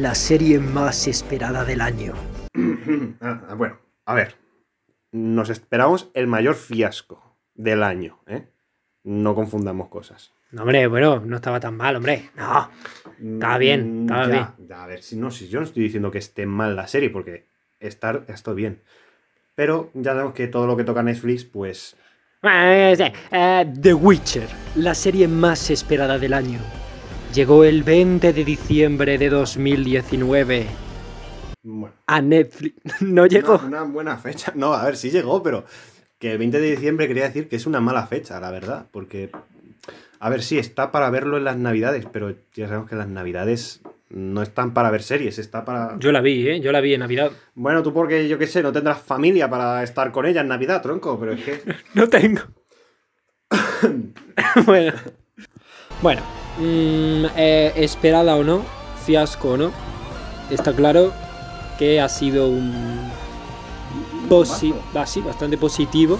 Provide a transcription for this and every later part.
La serie más esperada del año. Ah, bueno, a ver. Nos esperamos el mayor fiasco del año, ¿eh? No confundamos cosas. No, hombre, bueno, no estaba tan mal, hombre. No, estaba bien, Mm, estaba ya, bien. ya, a ver, si no, si yo no estoy diciendo que esté mal la serie, porque estar, está bien. Pero ya sabemos que todo lo que toca Netflix, pues. Eh, The Witcher, la serie más esperada del año. Llegó el 20 de diciembre de 2019 Bueno. a Netflix. No llegó. Una, una buena fecha. No, a ver, sí llegó, pero que el 20 de diciembre quería decir que es una mala fecha, la verdad. Porque, a ver, sí, está para verlo en las navidades, pero ya sabemos que las navidades no están para ver series, está para... Yo la vi, ¿eh? Yo la vi en Navidad. Bueno, tú porque, yo qué sé, no tendrás familia para estar con ella en Navidad, tronco, pero es que... No tengo. bueno. Bueno. Mm, eh, esperada o no, fiasco o no, está claro que ha sido un... posi- ah, sí, bastante positivo.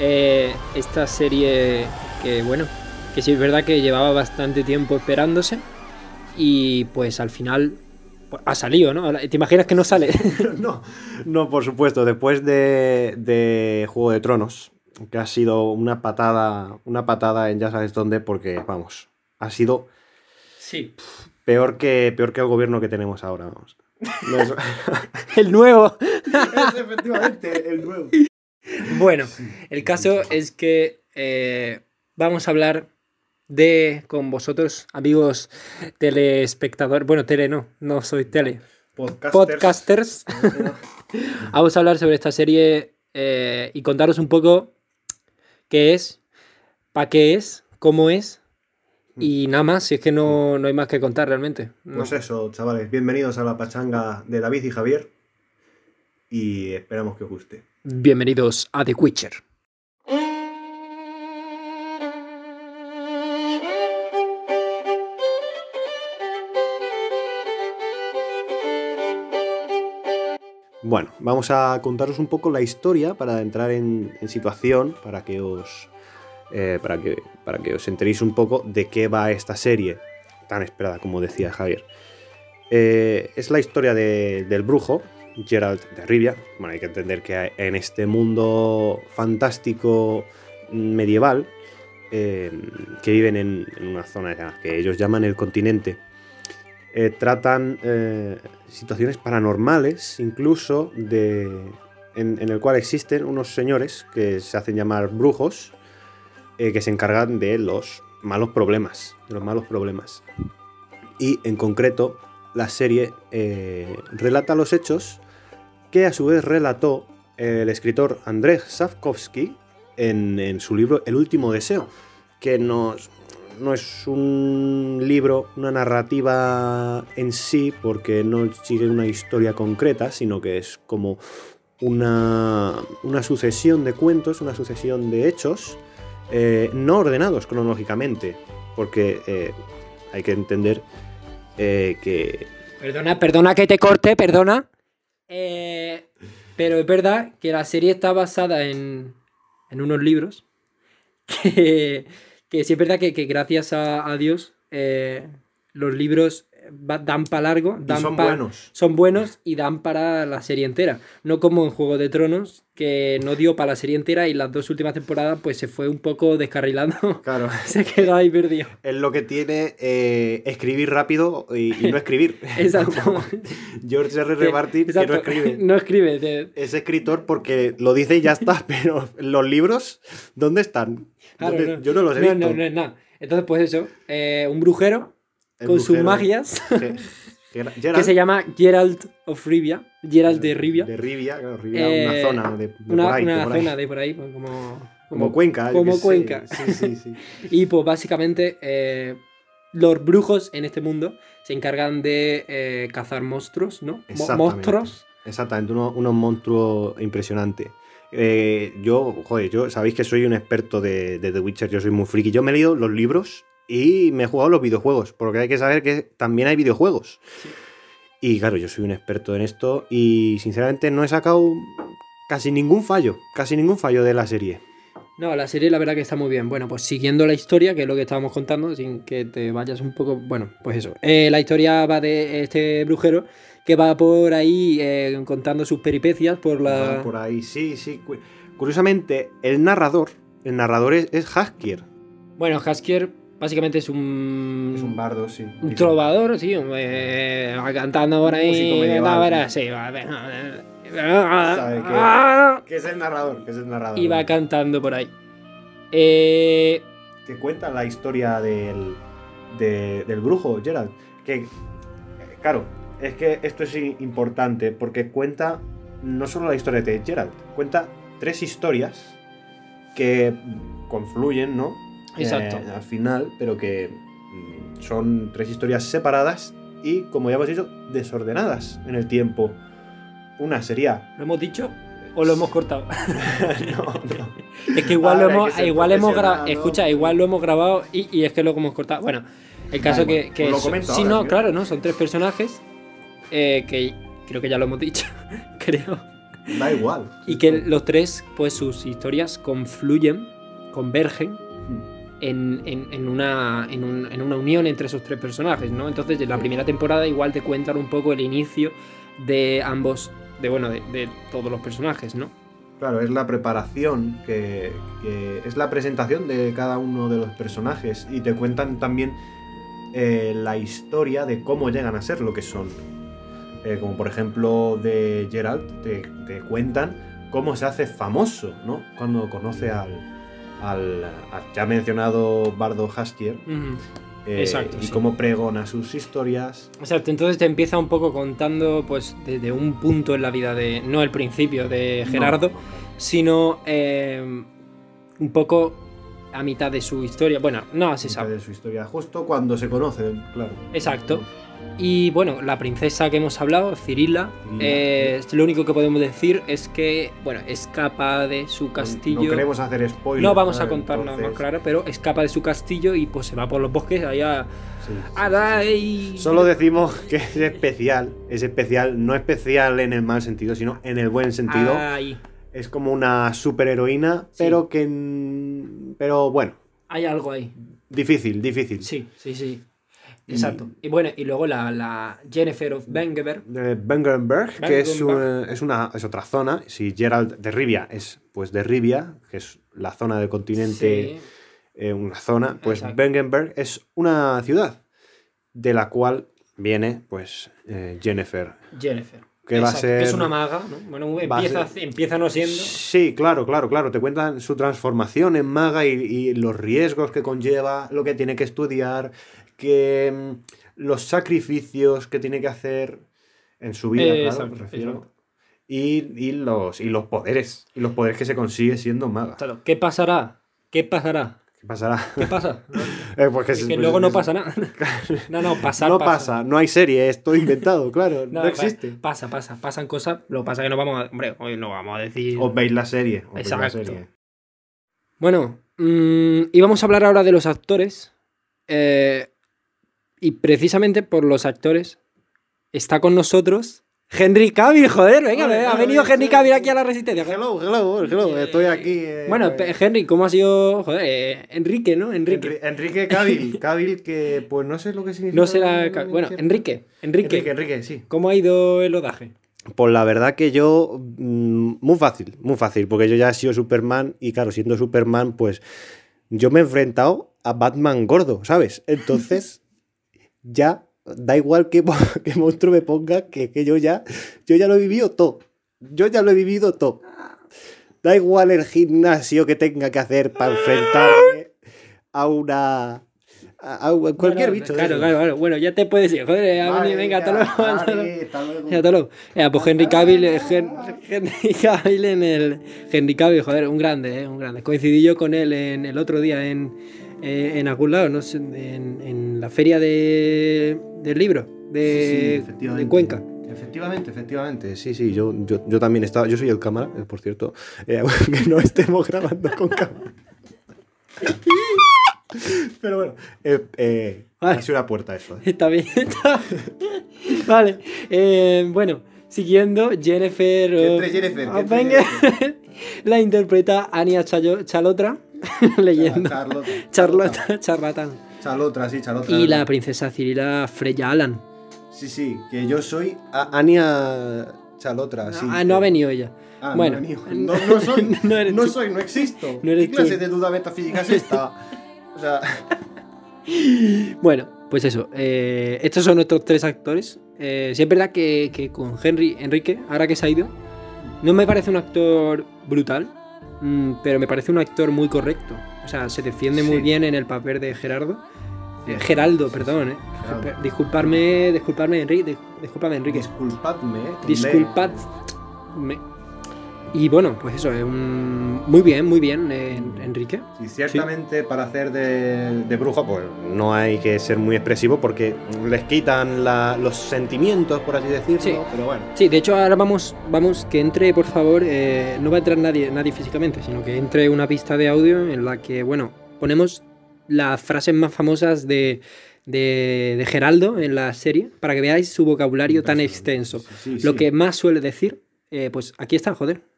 Eh, esta serie que, bueno, que sí es verdad que llevaba bastante tiempo esperándose y pues al final pues, ha salido, ¿no? ¿Te imaginas que no sale? no, no, por supuesto, después de, de Juego de Tronos, que ha sido una patada, una patada en ya sabes dónde, porque, vamos, ha sido sí. peor que, peor que el gobierno que tenemos ahora, vamos. No es, El nuevo. es efectivamente el nuevo. Bueno, el caso es que eh, vamos a hablar de, con vosotros, amigos telespectadores, bueno, tele no, no soy tele, Podcasters. podcasters, vamos a hablar sobre esta serie eh, y contaros un poco qué es, para qué es, cómo es y nada más, si es que no, no hay más que contar realmente. No. Pues eso, chavales, bienvenidos a la pachanga de David y Javier. Y esperamos que os guste. Bienvenidos a The Witcher. Bueno, vamos a contaros un poco la historia para entrar en, en situación, para que os. Eh, para, que, para que os enteréis un poco de qué va esta serie tan esperada, como decía Javier. Eh, es la historia de- del brujo, Gerald de Rivia. Bueno, hay que entender que en este mundo fantástico medieval, eh, que viven en, una zona que ellos llaman el continente, tratan situaciones paranormales, incluso de, en el cual existen unos señores que se hacen llamar brujos, eh, que se encargan de los malos problemas, de los malos problemas. Y en concreto, la serie eh, relata los hechos que a su vez relató el escritor Andrzej Sapkowski en, su libro El último deseo, que no es un libro, una narrativa en sí, porque no sigue una historia concreta, sino que es como una sucesión de cuentos, una sucesión de hechos, eh, no ordenados cronológicamente, porque eh, hay que entender eh, que... Perdona, perdona que te corte, perdona. Pero es verdad que la serie está basada en, en unos libros que, que sí es verdad que, que gracias a, Dios los libros va- dan para largo, y dan son pa- buenos. son buenos y dan para la serie entera. No como en Juego de Tronos, que no dio para la serie entera y las dos últimas temporadas pues se fue un poco descarrilando. Claro, se quedó ahí perdido. es lo que tiene eh, escribir rápido y, y no escribir. Exacto. George R. R. Martin, que no escribe. No escribe. te- Es escritor porque lo dice y ya está, pero los libros, ¿dónde están? Claro, ¿Dónde- no. Yo no los he no, visto. No, no es nada. Entonces, pues eso, eh, un brujero con sus magias Ge- que se llama Geralt of Rivia. Geralt de Rivia. De Rivia, claro, Rivia, Eh, una zona de, de una por ahí, una de por ahí. zona de por ahí, como, Como Cuenca. Como. Cuenca. Sí, sí, sí. Y pues básicamente eh, los brujos en este mundo se encargan de eh, cazar monstruos, ¿no? Exactamente. Monstruos. Exactamente, uno- unos monstruos impresionantes. Eh, yo, joder, yo sabéis que soy un experto de, de The Witcher, yo soy muy friki. Yo me he leído los libros y me he jugado los videojuegos, porque hay que saber que también hay videojuegos. Sí. Y claro, yo soy un experto en esto y sinceramente no he sacado casi ningún fallo, casi ningún fallo de la serie. No, la serie la verdad que está muy bien. Bueno, pues siguiendo la historia, que es lo que estábamos contando, sin que te vayas un poco... Bueno, pues eso. Eh, la historia va de este brujero que va por ahí eh, contando sus peripecias por la... Por ahí, sí, sí. Cu- Curiosamente, el narrador, el narrador es, es Haskier. Bueno, Haskier básicamente es un... Es un bardo, sí. Un trovador, sí, eh, va cantando por ahí. medieval, va, verá, sí. sí, va, va, Sabe que- es el narrador, que es el narrador. y va cantando por ahí. Eh, que cuenta la historia del, de- del brujo Gerald. Que, eh, claro, es que esto es importante porque cuenta no solo la historia de Gerald, cuenta tres historias que confluyen, ¿no? Exacto. Eh, al final, pero que mm, son tres historias separadas y, como ya hemos dicho, desordenadas en el tiempo. Una sería. ¿Lo hemos dicho o lo hemos cortado? no, no. Es que igual Ahora lo hemos, igual hemos grabado. Escucha, igual lo hemos grabado y, y es que lo hemos cortado. Bueno, el caso que, que pues lo sí, no, claro, no, son tres personajes eh, que creo que ya lo hemos dicho, creo. Da igual. Y que los tres, pues sus historias confluyen, convergen en, una, en, un- en una unión entre esos tres personajes, ¿no? Entonces, en la primera temporada igual te cuentan un poco el inicio de ambos, de bueno, de, todos los personajes, ¿no? Claro, es la preparación, que, es la presentación de cada uno de los personajes y te cuentan también eh, la historia de cómo llegan a ser lo que son. Eh, como por ejemplo de Geralt, te, te cuentan cómo se hace famoso, ¿no? Cuando conoce al, al, al ya mencionado Bardo Haskier eh, Exacto, y sí. cómo pregona sus historias. Exacto, entonces te empieza un poco contando, pues, desde un punto en la vida de, no el principio de Gerardo, No, sino eh, un poco a mitad de su historia. Bueno, no se mitad sabe. de su historia, justo cuando se conocen, claro. Exacto. Y bueno, la princesa que hemos hablado, Cirila, eh, lo único que podemos decir es que, bueno, escapa de su castillo. No queremos hacer spoilers. No vamos a contar nada más claro, pero escapa de su castillo y pues se va por los bosques allá sí, y- Solo decimos que es especial. Es especial, no especial en el mal sentido, sino en el buen sentido. Ahí. Es como una superheroína, pero que. Pero bueno, Hay algo ahí. difícil, difícil. Sí, sí, sí. Exacto. Y bueno, y luego la, la Jennifer of Bengeber. De Bengenberg, que es, un- es, una, es otra zona. Si Gerald de Rivia es pues de Rivia, que es la zona del continente, Sí. eh, una zona, pues Exacto. Bengenberg es una ciudad de la cual viene pues eh, Jennifer. Jennifer. Que va a Exacto, ser- Que es una maga, ¿no? Bueno, empieza, ser- empieza no siendo. Sí, claro, claro, claro. Te cuentan su transformación en maga y, y los riesgos que conlleva, lo que tiene que estudiar, que mm, los sacrificios que tiene que hacer en su vida, Eh, claro, exacto, me refiero. exacto. Y, y los, y los poderes, y los poderes que se consigue siendo maga. Claro, ¿Qué pasará? ¿Qué pasará? ¿Qué pasará? ¿Qué pasa? Eh, pues Es se- que luego no es- pasa nada. No, no, pasar no pasa. no hay serie, es todo inventado, claro, no, existe. Pasa, pasa, pasan cosas. Lo que pasa es que no vamos a. Hombre, hoy no vamos a decir. Os veis la serie. os veis la Exacto. serie. Bueno, mm, y vamos a hablar ahora de los actores. eh, y precisamente por los actores está con nosotros Henry Cavill, joder, venga, ha venido Henry Cavill aquí a la Resistencia. Hello, hello, hello, estoy aquí. eh, Bueno, eh, pe- Henry, ¿cómo ha sido? Joder, eh, Enrique, ¿no? Enrique. Enri- Enrique Cavill, Cavill que pues no sé lo que significa. No será. Bueno, Enrique, Enrique, Enrique, Enrique, sí. ¿cómo ha ido el rodaje? Pues la verdad que yo, mm, muy fácil, muy fácil, porque yo ya he sido Superman y claro, siendo Superman, pues yo me he enfrentado a Batman gordo, ¿sabes? Entonces, ya da igual qué, mo- qué monstruo me ponga, que, que yo ya, yo ya lo he vivido todo. Yo ya lo he vivido todo. Da igual el gimnasio que tenga que hacer para enfrentarme a una... a, a cualquier Bueno, bicho. Claro, claro, claro. Bueno, ya te puedes ir. Joder, Vale, venga, hasta luego. hasta luego. hasta luego. Pues Henry Cavill, eh, Hen- Henry Cavill en el. Henry Cavill, joder, un grande, eh, un grande. Coincidí yo con él en el otro día en, eh, en algún lado, no sé, en, en la feria de, del libro de, de Cuenca. Efectivamente, efectivamente. Sí, sí, yo, yo, yo también estaba. Yo soy el cámara, eh, por cierto. eh, que no estemos grabando con cámara. Pero bueno, eh, eh, Vale. ha sido una puerta eso. eh. Está bien. está- vale. bueno, siguiendo, Jennifer. Oh, entre Jennifer, venga. La interpreta Ania Chalotra, leyenda. Charlotte. Charlota, charlatán. Chalotra, sí, Chalotra. Y la princesa Cirila Freya Alan. Sí, sí, que yo soy a- Ania Chalotra, sí. ah, no ha venido ella. Ah, bueno, no, no, no soy, no no, eres tú. soy, no existo. No eres ¿Qué clase de duda metafísica es esta? O sea, Bueno, pues eso. eh, estos son nuestros tres actores. Eh, sí es verdad que, que con Henry Enrique, ahora que se ha ido, no me parece un actor brutal, pero me parece un actor muy correcto. O sea, se defiende muy bien en el papel de Gerardo. Eh, Geraldo, perdón, eh. Geraldo. Disculparme, disculparme, Enrique. dis- Disculpame, Enrique. disculpadme. eh, Disculpadme. Y bueno, pues eso, es un... muy bien, muy bien, eh, Enrique. Y ciertamente para hacer de, de brujo, pues no hay que ser muy expresivo porque les quitan la- los sentimientos, por así decirlo. Sí. Pero bueno. Sí, de hecho ahora vamos, vamos, que entre, por favor, eh, no va a entrar nadie, nadie físicamente, sino que entre una pista de audio en la que, bueno, ponemos las frases más famosas de, de, de Geraldo en la serie, para que veáis su vocabulario tan extenso. Sí, sí, Lo que más suele decir, eh, pues aquí está, joder.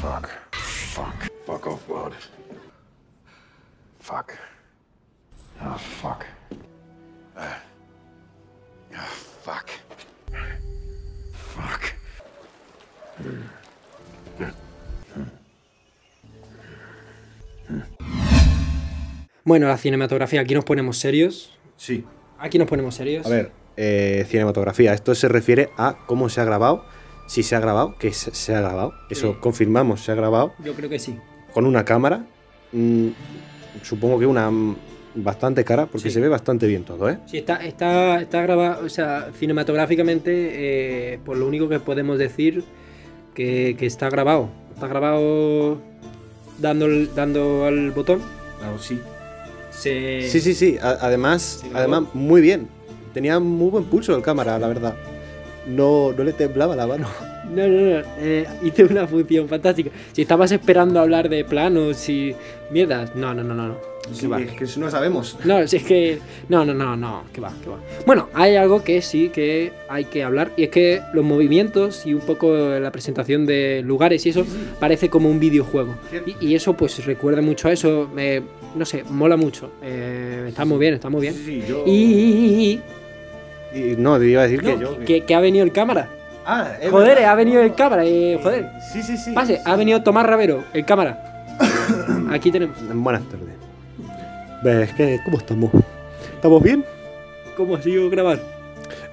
Fuck. Fuck. Fuck off, bud. Fuck. Oh, fuck. Ah. Ah, fuck. Fuck. Bueno, la cinematografía, aquí nos ponemos serios. Sí. Aquí nos ponemos serios. A ver, eh, cinematografía. Esto se refiere a cómo se ha grabado. Si se ha grabado, que se, se ha grabado. Eso Sí. confirmamos, se ha grabado Yo creo que sí. con una cámara. mm, supongo que una mm, bastante cara, porque Sí. se ve bastante bien todo, ¿eh? Sí, está, está, está grabado, o sea, cinematográficamente, eh, por lo único que podemos decir que, que está grabado. Está grabado dando, el- dando al botón. Claro, sí. Se... Sí, sí, sí. A- además, además, muy bien. Tenía muy buen pulso el cámara, la verdad. No, no le temblaba la mano. No, no, no. eh, hice una función fantástica. Si estabas esperando hablar de planos y mierdas. No, no, no, no. no. Sí, ¿Qué va? es que eso no sabemos. No, si es que. No, no, no, no. Que va, que va. Bueno, hay algo que sí que hay que hablar. Y es que los movimientos y un poco la presentación de lugares y eso parece como un videojuego. Y, y eso, pues recuerda mucho a eso. me- no sé, mola mucho. Eh, está muy bien, está muy bien. Sí, sí, yo... Y, y- no, te iba a decir no, que yo... que, que ha venido el cámara. Ah, es Joder, verdad. ha venido el cámara. eh, joder. Sí, sí, sí. Pase, ha venido Tomás Ravero, el cámara. Aquí tenemos. Buenas tardes. ¿Ves que cómo estamos? ¿Estamos bien? ¿Cómo ha sido grabar?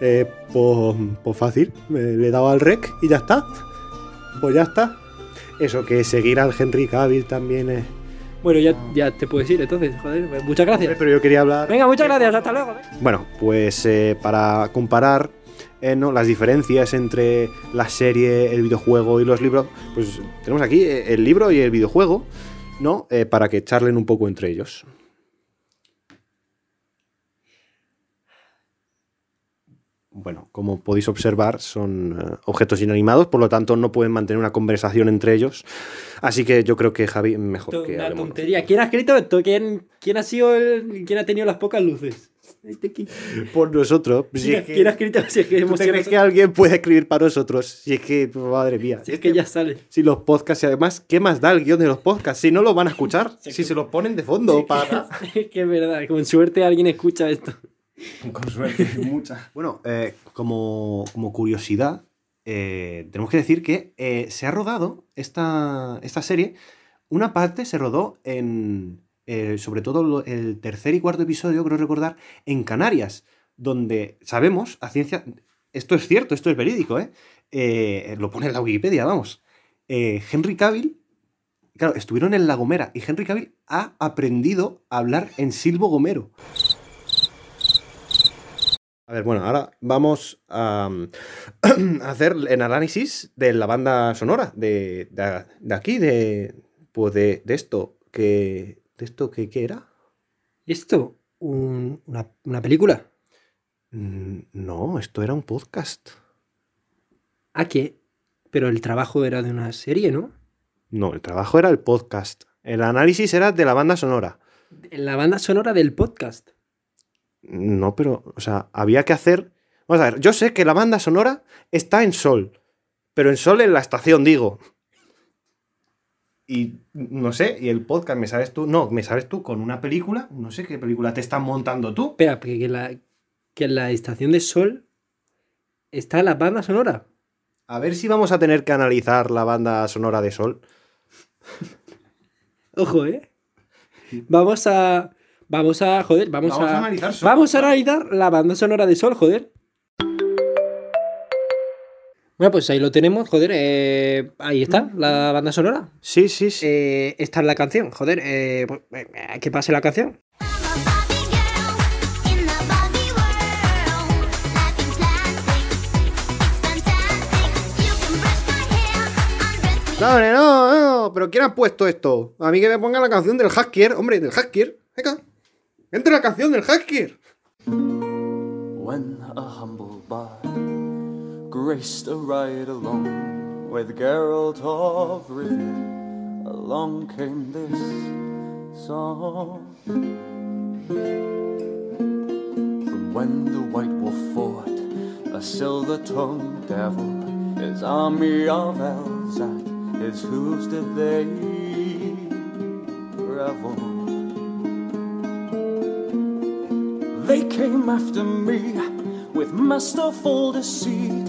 Eh, pues, pues fácil. Me- le he dado al rec y ya está. Pues ya está. Eso que seguir al Henry Cavill también es. Bueno, ya, ya te puedes ir entonces, joder. pues Muchas gracias. Pero yo quería hablar. Venga, muchas gracias, hasta luego. Bueno, pues eh, para comparar eh, ¿no? las diferencias entre la serie, el videojuego y los libros, pues tenemos aquí eh, el libro y el videojuego, ¿no? Eh, para que charlen un poco entre ellos. Bueno, como podéis observar, son eh, objetos inanimados, por lo tanto no pueden mantener una conversación entre ellos. Así que yo creo que Javi, mejor que una hablemos. tontería. ¿Quién ha escrito esto? ¿Quién, quién ha sido el. ¿Quién ha tenido las pocas luces? Este. Por nosotros. si ¿Quién, es que- quién ha escrito? Si es que ¿Tú te crees que alguien puede escribir para nosotros? Si es que, madre mía. Si es que ya sale. Si los podcasts, y además, ¿qué más da el guion de los podcasts? Si no lo van a escuchar, Si si que- se los ponen de fondo para... Es que es verdad, con suerte alguien escucha esto. Con suerte. Bueno, eh, como, como curiosidad, eh, tenemos que decir que eh, se ha rodado esta, esta serie, una parte se rodó en, sobre todo el tercer y cuarto episodio, creo recordar, en Canarias, donde sabemos a ciencia, esto es cierto, esto es verídico, ¿eh? Lo pone en la Wikipedia, vamos. Henry Cavill, claro, estuvieron en La Gomera y Henry Cavill ha aprendido a hablar en silbo gomero. A ver, bueno, ahora vamos a, a hacer el análisis de la banda sonora de, de- de aquí, de, pues de, de esto, que, ¿de esto que qué era? ¿Esto? Un- una, una película? Mm, No, esto era un podcast. ¿A qué? Pero el trabajo era de una serie, ¿no? No, el trabajo era el podcast. El análisis era de la banda sonora. La banda sonora del podcast. No, pero, o sea, había que hacer... Vamos a ver, yo sé que la banda sonora está en Sol, pero en Sol en la estación, digo. y no sé, y el podcast me sabes tú, no, me sabes tú con una película, no sé qué película te están montando tú. Espera, que la, que en la estación de sol está la banda sonora. A ver si vamos a tener que analizar la banda sonora de Sol. Ojo, ¿eh? Vamos a. Vamos a. Joder, vamos, Vamos a. a analizar Sol. Vamos a analizar la banda sonora de Sol, joder. Bueno, pues ahí lo tenemos, joder. eh, ahí está, la banda sonora. Sí, sí, sí. Eh, esta es la canción, joder. eh, pues, que pase la canción. No, hombre, no, no, pero ¿quién ha puesto esto? A mí que me ponga la canción del Haskier, hombre, del Haskier. Venga, entre la canción del Haskier. When a humble bard graced a ride along with Geralt of Rivia, along came this song. From when the White Wolf fought a silver-tongued devil, his army of elves at his hooves did they They came after me with masterful deceit,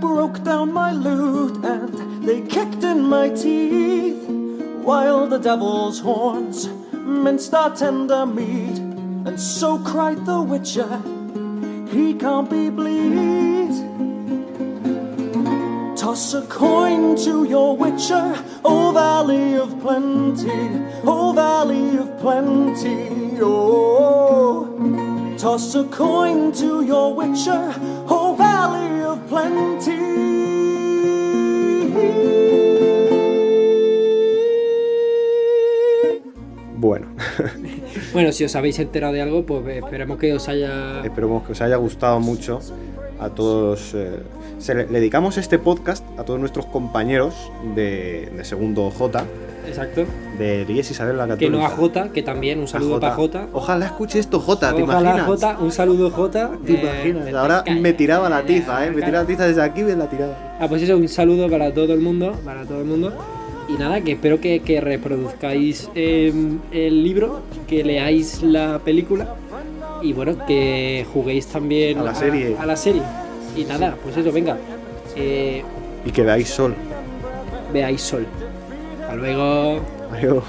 broke down my loot and they kicked in my teeth, while the devil's horns minced our tender meat, and so cried the witcher, he can't be bleed. Toss a coin to your witcher, O Valley of Plenty, O Valley of Plenty, oh. Toss a coin to your witcher, O Valley of Plenty. Bueno, Bueno, si os habéis enterado de algo, pues eh, esperemos que os haya. esperemos que os haya gustado mucho a todos. eh, se le, le dedicamos este podcast a todos nuestros compañeros de, de segundo J, Exacto. de Ries Isabel la Que no a Católica. Jota, que también un saludo para Jota. Ojalá escuche esto J, ¿te Ojalá imaginas? Jota, un saludo Jota. ¿Te Eh, imaginas? Ahora me tiraba la tiza, ¿eh? Me tiraba la tiza desde aquí y me la tiraba. Ah, pues eso, un saludo para todo el mundo, para todo el mundo. Y nada, que espero que, que reproduzcáis eh, el libro, que leáis la película y bueno, que juguéis también A la serie. A, la serie. Y nada, pues eso, venga. eh, Y que veáis sol. veáis sol. Hasta luego. Adiós.